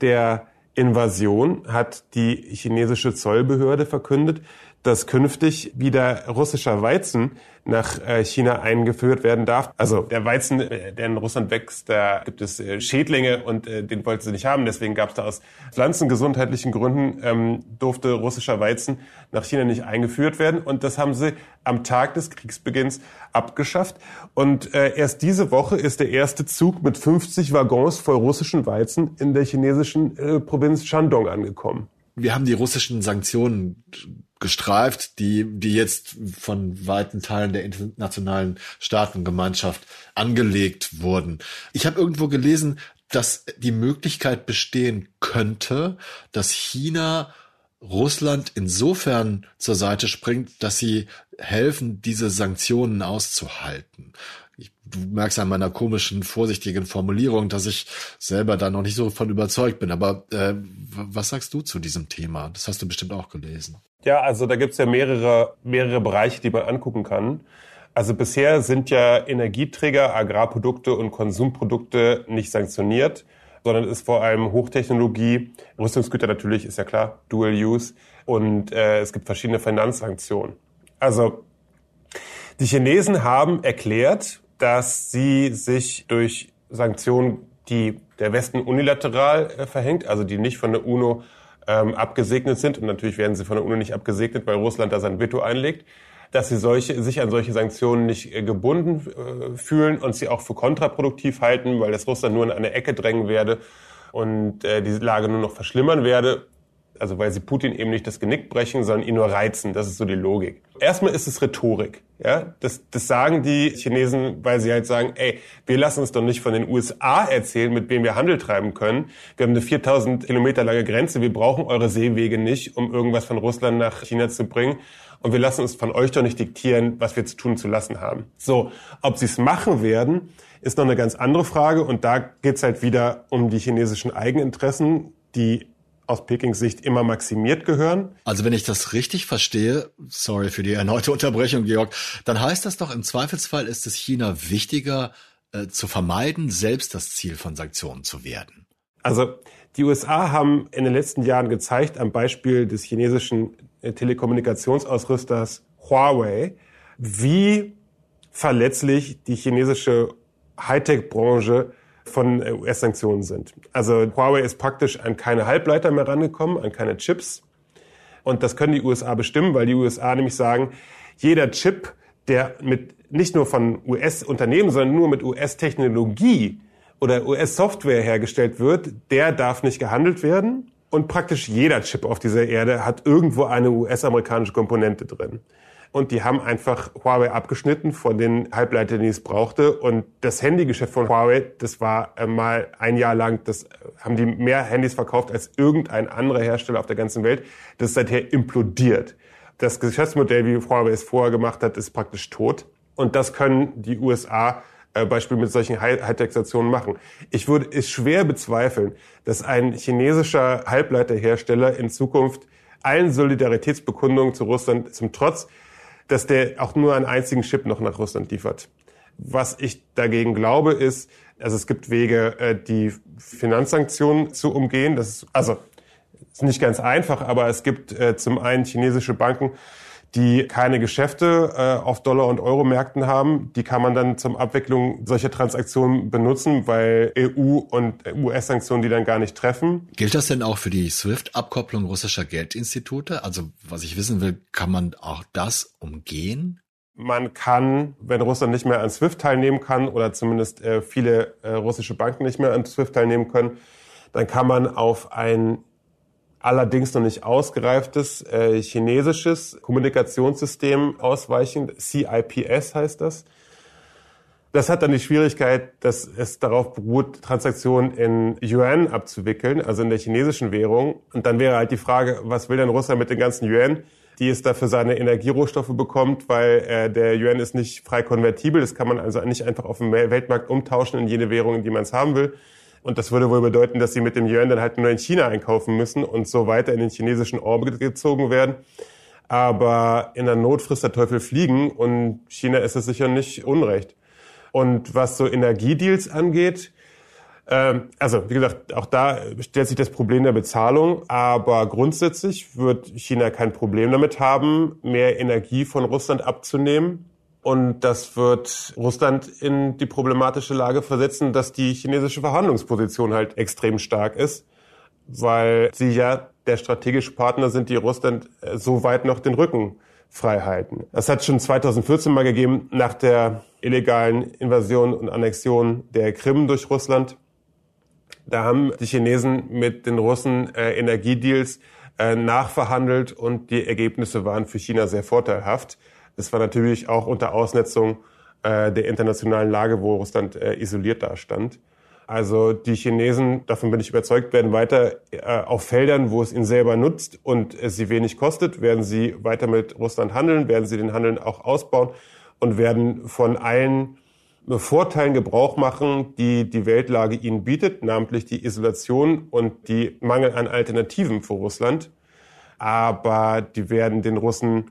der Invasion hat die chinesische Zollbehörde verkündet, dass künftig wieder russischer Weizen nach äh, China eingeführt werden darf. Also der Weizen, äh, der in Russland wächst, da gibt es äh, Schädlinge und den wollten sie nicht haben. Deswegen gab es da aus pflanzengesundheitlichen Gründen, ähm, durfte russischer Weizen nach China nicht eingeführt werden. Und das haben sie am Tag des Kriegsbeginns abgeschafft. Und äh, erst diese Woche ist der erste Zug mit 50 Waggons voll russischen Weizen in der chinesischen äh, Provinz Shandong angekommen. Wir haben die russischen Sanktionen gestreift, die, die jetzt von weiten Teilen der internationalen Staatengemeinschaft angelegt wurden. Ich habe irgendwo gelesen, dass die Möglichkeit bestehen könnte, dass China Russland insofern zur Seite springt, dass sie helfen, diese Sanktionen auszuhalten. Du merkst an meiner komischen, vorsichtigen Formulierung, dass ich selber da noch nicht so von überzeugt bin. Aber äh, was sagst du zu diesem Thema? Das hast du bestimmt auch gelesen. Ja, also da gibt's ja mehrere, mehrere Bereiche, die man angucken kann. Also bisher sind ja Energieträger, Agrarprodukte und Konsumprodukte nicht sanktioniert, sondern ist vor allem Hochtechnologie, Rüstungsgüter natürlich, ist ja klar, Dual Use und äh, es gibt verschiedene Finanzsanktionen. Also die Chinesen haben erklärt, dass sie sich durch Sanktionen, die der Westen unilateral äh, verhängt, also die nicht von der UNO ähm, abgesegnet sind, und natürlich werden sie von der UNO nicht abgesegnet, weil Russland da sein Veto einlegt, dass sie solche, sich an solche Sanktionen nicht äh, gebunden äh, fühlen und sie auch für kontraproduktiv halten, weil das Russland nur in eine Ecke drängen werde und äh, die Lage nur noch verschlimmern werde. Also weil sie Putin eben nicht das Genick brechen, sondern ihn nur reizen. Das ist so die Logik. Erstmal ist es Rhetorik. Ja, das, das sagen die Chinesen, weil sie halt sagen, ey, wir lassen uns doch nicht von den USA erzählen, mit wem wir Handel treiben können. Wir haben eine 4000 Kilometer lange Grenze. Wir brauchen eure Seewege nicht, um irgendwas von Russland nach China zu bringen. Und wir lassen uns von euch doch nicht diktieren, was wir zu tun zu lassen haben. So, ob sie es machen werden, ist noch eine ganz andere Frage. Und da geht's halt wieder um die chinesischen Eigeninteressen, die aus Pekings Sicht immer maximiert gehören. Also wenn ich das richtig verstehe, sorry für die erneute Unterbrechung, Georg, dann heißt das doch, im Zweifelsfall ist es China wichtiger äh, zu vermeiden, selbst das Ziel von Sanktionen zu werden. Also die USA haben in den letzten Jahren gezeigt, am Beispiel des chinesischen äh, Telekommunikationsausrüsters Huawei, wie verletzlich die chinesische Hightech-Branche von US-Sanktionen sind. Also Huawei ist praktisch an keine Halbleiter mehr rangekommen, an keine Chips. Und das können die USA bestimmen, weil die USA nämlich sagen, jeder Chip, der mit nicht nur von US-Unternehmen, sondern nur mit US-Technologie oder US-Software hergestellt wird, der darf nicht gehandelt werden. Und praktisch jeder Chip auf dieser Erde hat irgendwo eine US-amerikanische Komponente drin. Und die haben einfach Huawei abgeschnitten von den Halbleitern, die es brauchte. Und das Handygeschäft von Huawei, das war äh, mal ein Jahr lang, das äh, haben die mehr Handys verkauft als irgendein anderer Hersteller auf der ganzen Welt. Das ist seither implodiert. Das Geschäftsmodell, wie Huawei es vorher gemacht hat, ist praktisch tot. Und das können die USA äh, Beispiel mit solchen Hightech-Stationen machen. Ich würde es schwer bezweifeln, dass ein chinesischer Halbleiterhersteller in Zukunft allen Solidaritätsbekundungen zu Russland zum Trotz, dass der auch nur einen einzigen Chip noch nach Russland liefert. Was ich dagegen glaube, ist, also es gibt Wege, äh, die Finanzsanktionen zu umgehen. Das ist, also ist nicht ganz einfach, aber es gibt äh, zum einen chinesische Banken, die keine Geschäfte äh, auf Dollar- und Euro-Märkten haben. Die kann man dann zum Abwicklung solcher Transaktionen benutzen, weil EU- und US-Sanktionen die dann gar nicht treffen. Gilt das denn auch für die SWIFT-Abkopplung russischer Geldinstitute? Also was ich wissen will, kann man auch das umgehen? Man kann, wenn Russland nicht mehr an SWIFT teilnehmen kann oder zumindest äh, viele äh, russische Banken nicht mehr an SWIFT teilnehmen können, dann kann man auf ein allerdings noch nicht ausgereiftes äh, chinesisches Kommunikationssystem ausweichen. CIPS heißt das. Das hat dann die Schwierigkeit, dass es darauf beruht, Transaktionen in Yuan abzuwickeln, also in der chinesischen Währung. Und dann wäre halt die Frage, was will denn Russland mit den ganzen Yuan, die es da für seine Energierohstoffe bekommt, weil äh, der Yuan ist nicht frei konvertibel. Das kann man also nicht einfach auf dem Weltmarkt umtauschen in jede Währung, in die man es haben will. Und das würde wohl bedeuten, dass sie mit dem Yuan dann halt nur in China einkaufen müssen und so weiter in den chinesischen Orbit gezogen werden. Aber in der Not frisst der Teufel fliegen und China ist es sicher nicht unrecht. Und was so Energiedeals angeht, ähm, also wie gesagt, auch da stellt sich das Problem der Bezahlung, aber grundsätzlich wird China kein Problem damit haben, mehr Energie von Russland abzunehmen. Und das wird Russland in die problematische Lage versetzen, dass die chinesische Verhandlungsposition halt extrem stark ist, weil sie ja der strategische Partner sind, die Russland äh, so weit noch den Rücken frei halten. Das hat schon 2014 mal gegeben, nach der illegalen Invasion und Annexion der Krim durch Russland. Da haben die Chinesen mit den Russen äh, Energiedeals äh, nachverhandelt und die Ergebnisse waren für China sehr vorteilhaft. Es war natürlich auch unter Ausnetzung äh, der internationalen Lage, wo Russland äh, isoliert dastand. Also die Chinesen, davon bin ich überzeugt, werden weiter äh, auf Feldern, wo es ihnen selber nutzt und es sie wenig kostet, werden sie weiter mit Russland handeln, werden sie den Handeln auch ausbauen und werden von allen Vorteilen Gebrauch machen, die die Weltlage ihnen bietet, namentlich die Isolation und die Mangel an Alternativen für Russland. Aber die werden den Russen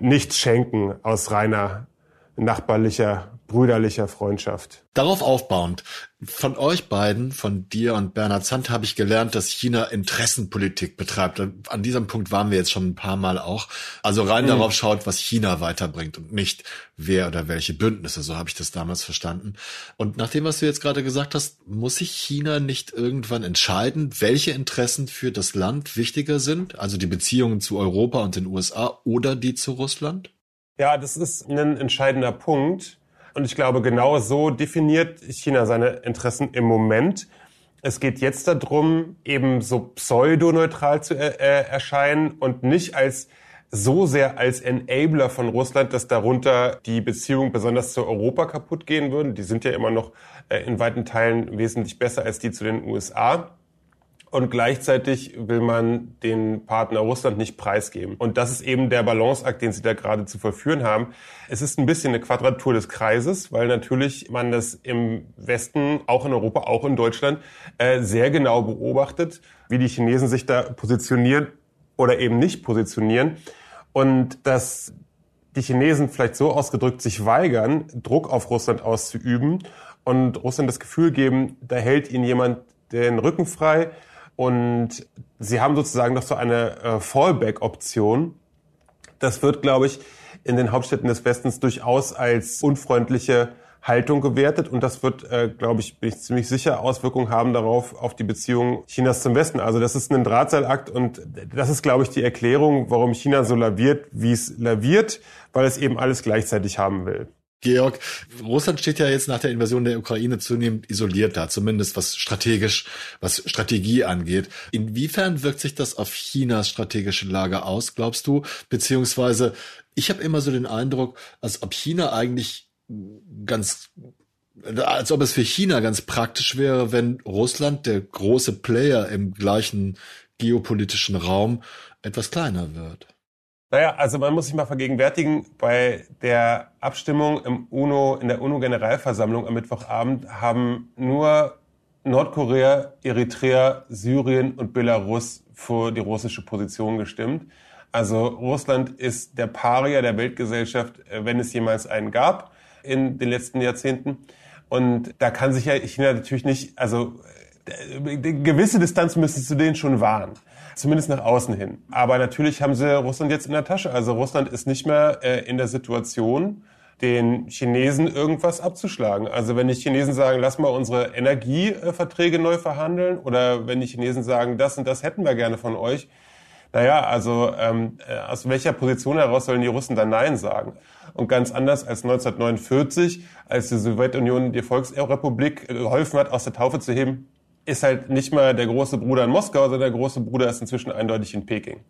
nichts schenken aus reiner nachbarlicher, brüderlicher Freundschaft. Darauf aufbauend, von euch beiden, von dir und Bernhard Zandt, habe ich gelernt, dass China Interessenpolitik betreibt. An diesem Punkt waren wir jetzt schon ein paar Mal auch. Also rein mhm. darauf schaut, was China weiterbringt und nicht wer oder welche Bündnisse. So habe ich das damals verstanden. Und nach dem, was du jetzt gerade gesagt hast, muss sich China nicht irgendwann entscheiden, welche Interessen für das Land wichtiger sind? Also die Beziehungen zu Europa und den USA oder die zu Russland? Ja, das ist ein entscheidender Punkt. Und ich glaube, genau so definiert China seine Interessen im Moment. Es geht jetzt darum, eben so pseudoneutral zu äh, äh, erscheinen und nicht als so sehr als Enabler von Russland, dass darunter die Beziehungen besonders zu Europa kaputt gehen würden. Die sind ja immer noch äh, in weiten Teilen wesentlich besser als die zu den USA. Und gleichzeitig will man den Partner Russland nicht preisgeben. Und das ist eben der Balanceakt, den sie da gerade zu verführen haben. Es ist ein bisschen eine Quadratur des Kreises, weil natürlich man das im Westen, auch in Europa, auch in Deutschland, äh, sehr genau beobachtet, wie die Chinesen sich da positionieren oder eben nicht positionieren. Und dass die Chinesen vielleicht so ausgedrückt sich weigern, Druck auf Russland auszuüben und Russland das Gefühl geben, da hält ihnen jemand den Rücken frei, und sie haben sozusagen noch so eine äh, Fallback-Option. Das wird, glaube ich, in den Hauptstädten des Westens durchaus als unfreundliche Haltung gewertet und das wird, äh, glaube ich, bin ich ziemlich sicher Auswirkungen haben darauf auf die Beziehung Chinas zum Westen. Also das ist ein Drahtseilakt und das ist, glaube ich, die Erklärung, warum China so laviert, wie es laviert, weil es eben alles gleichzeitig haben will. Georg, Russland steht ja jetzt nach der Invasion der Ukraine zunehmend isoliert da, zumindest was strategisch, was Strategie angeht. Inwiefern wirkt sich das auf Chinas strategische Lage aus, glaubst du? Beziehungsweise, ich habe immer so den Eindruck, als ob China eigentlich ganz als ob es für China ganz praktisch wäre, wenn Russland, der große Player im gleichen geopolitischen Raum, etwas kleiner wird. Naja, also man muss sich mal vergegenwärtigen, bei der Abstimmung im UNO, in der UNO-Generalversammlung am Mittwochabend haben nur Nordkorea, Eritrea, Syrien und Belarus für die russische Position gestimmt. Also Russland ist der Paria der Weltgesellschaft, äh, wenn es jemals einen gab in den letzten Jahrzehnten. Und da kann sich ja China natürlich nicht, also äh, gewisse Distanz müsste zu denen schon wahren zumindest nach außen hin. Aber natürlich haben sie Russland jetzt in der Tasche. Also Russland ist nicht mehr äh, in der Situation, den Chinesen irgendwas abzuschlagen. Also wenn die Chinesen sagen, lass mal unsere Energieverträge neu verhandeln oder wenn die Chinesen sagen, das und das hätten wir gerne von euch, naja, also ähm, äh, aus welcher Position heraus sollen die Russen dann Nein sagen? Und ganz anders als 1949, als die Sowjetunion die Volksrepublik geholfen hat, aus der Taufe zu heben, ist halt nicht mehr der große Bruder in Moskau, sondern der große Bruder ist inzwischen eindeutig in Peking.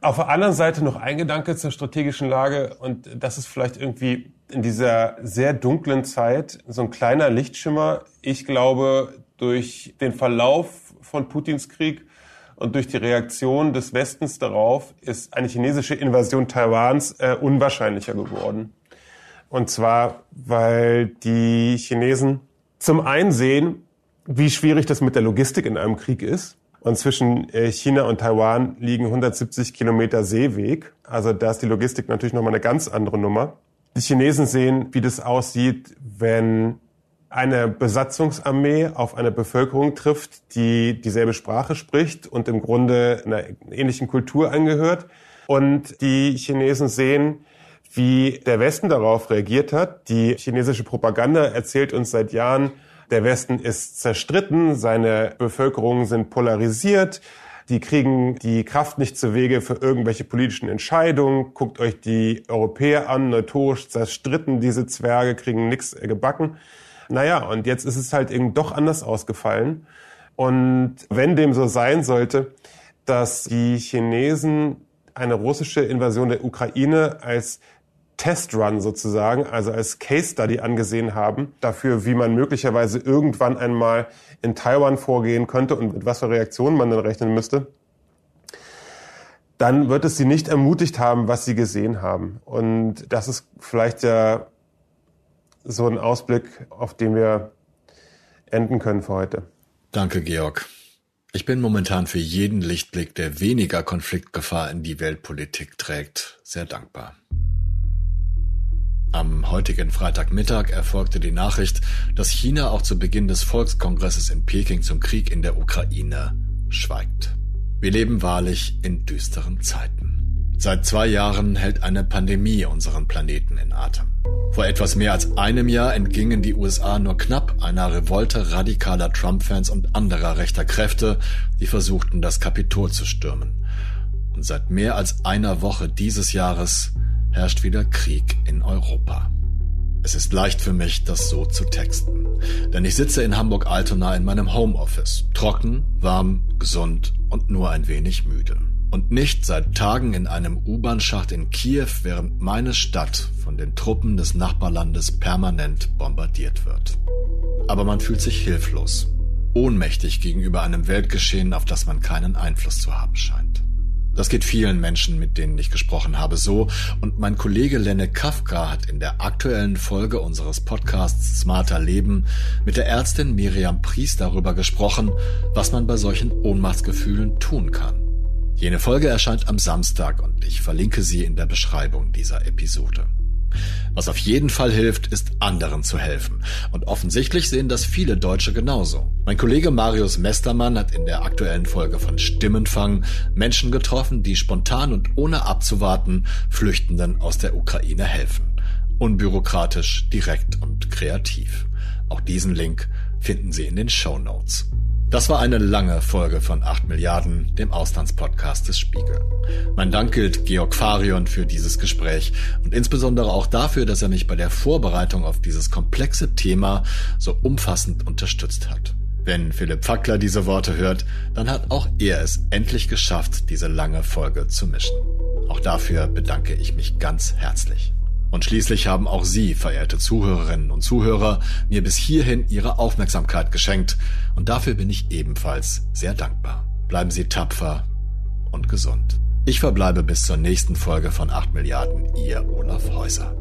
Auf der anderen Seite noch ein Gedanke zur strategischen Lage und das ist vielleicht irgendwie in dieser sehr dunklen Zeit so ein kleiner Lichtschimmer. Ich glaube, durch den Verlauf von Putins Krieg und durch die Reaktion des Westens darauf ist eine chinesische Invasion Taiwans äh, unwahrscheinlicher geworden. Und zwar, weil die Chinesen zum einen sehen, wie schwierig das mit der Logistik in einem Krieg ist. Und zwischen äh, China und Taiwan liegen 170 Kilometer Seeweg. Also da ist die Logistik natürlich nochmal eine ganz andere Nummer. Die Chinesen sehen, wie das aussieht, wenn eine Besatzungsarmee auf eine Bevölkerung trifft, die dieselbe Sprache spricht und im Grunde einer ähnlichen Kultur angehört. Und die Chinesen sehen, wie der Westen darauf reagiert hat. Die chinesische Propaganda erzählt uns seit Jahren, der Westen ist zerstritten, seine Bevölkerungen sind polarisiert, die kriegen die Kraft nicht zu Wege für irgendwelche politischen Entscheidungen. Guckt euch die Europäer an, notorisch zerstritten, diese Zwerge kriegen nichts gebacken. Naja, und jetzt ist es halt eben doch anders ausgefallen. Und wenn dem so sein sollte, dass die Chinesen eine russische Invasion der Ukraine als Testrun sozusagen, also als Case Study angesehen haben, dafür, wie man möglicherweise irgendwann einmal in Taiwan vorgehen könnte und mit was für Reaktionen man dann rechnen müsste, dann wird es sie nicht ermutigt haben, was sie gesehen haben. Und das ist vielleicht ja so ein Ausblick, auf den wir enden können für heute. Danke, Georg. Ich bin momentan für jeden Lichtblick, der weniger Konfliktgefahr in die Weltpolitik trägt, sehr dankbar. Am heutigen Freitagmittag erfolgte die Nachricht, dass China auch zu Beginn des Volkskongresses in Peking zum Krieg in der Ukraine schweigt. Wir leben wahrlich in düsteren Zeiten. Seit zwei Jahren hält eine Pandemie unseren Planeten in Atem. Vor etwas mehr als einem Jahr entgingen die USA nur knapp einer Revolte radikaler Trump-Fans und anderer rechter Kräfte, die versuchten, das Kapitol zu stürmen. Und seit mehr als einer Woche dieses Jahres herrscht wieder Krieg in Europa. Es ist leicht für mich, das so zu texten. Denn ich sitze in Hamburg-Altona in meinem Homeoffice. Trocken, warm, gesund und nur ein wenig müde. Und nicht seit Tagen in einem U-Bahn-Schacht in Kiew, während meine Stadt von den Truppen des Nachbarlandes permanent bombardiert wird. Aber man fühlt sich hilflos. ohnmächtig gegenüber einem Weltgeschehen, auf das man keinen Einfluss zu haben scheint. Das geht vielen Menschen, mit denen ich gesprochen habe, so. Und mein Kollege Lenne Kafka hat in der aktuellen Folge unseres Podcasts Smarter Leben mit der Ärztin Miriam Priest darüber gesprochen, was man bei solchen Ohnmachtsgefühlen tun kann. Jene Folge erscheint am Samstag und ich verlinke sie in der Beschreibung dieser Episode. Was auf jeden Fall hilft, ist anderen zu helfen. Und offensichtlich sehen das viele Deutsche genauso. Mein Kollege Marius Mestermann hat in der aktuellen Folge von Stimmenfang Menschen getroffen, die spontan und ohne abzuwarten Flüchtenden aus der Ukraine helfen. Unbürokratisch, direkt und kreativ. Auch diesen Link finden Sie in den Show Notes. Das war eine lange Folge von 8 Milliarden, dem Auslandspodcast des Spiegel. Mein Dank gilt Georg Farion für dieses Gespräch und insbesondere auch dafür, dass er mich bei der Vorbereitung auf dieses komplexe Thema so umfassend unterstützt hat. Wenn Philipp Fackler diese Worte hört, dann hat auch er es endlich geschafft, diese lange Folge zu mischen. Auch dafür bedanke ich mich ganz herzlich. Und schließlich haben auch Sie, verehrte Zuhörerinnen und Zuhörer, mir bis hierhin Ihre Aufmerksamkeit geschenkt. Und dafür bin ich ebenfalls sehr dankbar. Bleiben Sie tapfer und gesund. Ich verbleibe bis zur nächsten Folge von 8 Milliarden, Ihr Olaf Häuser.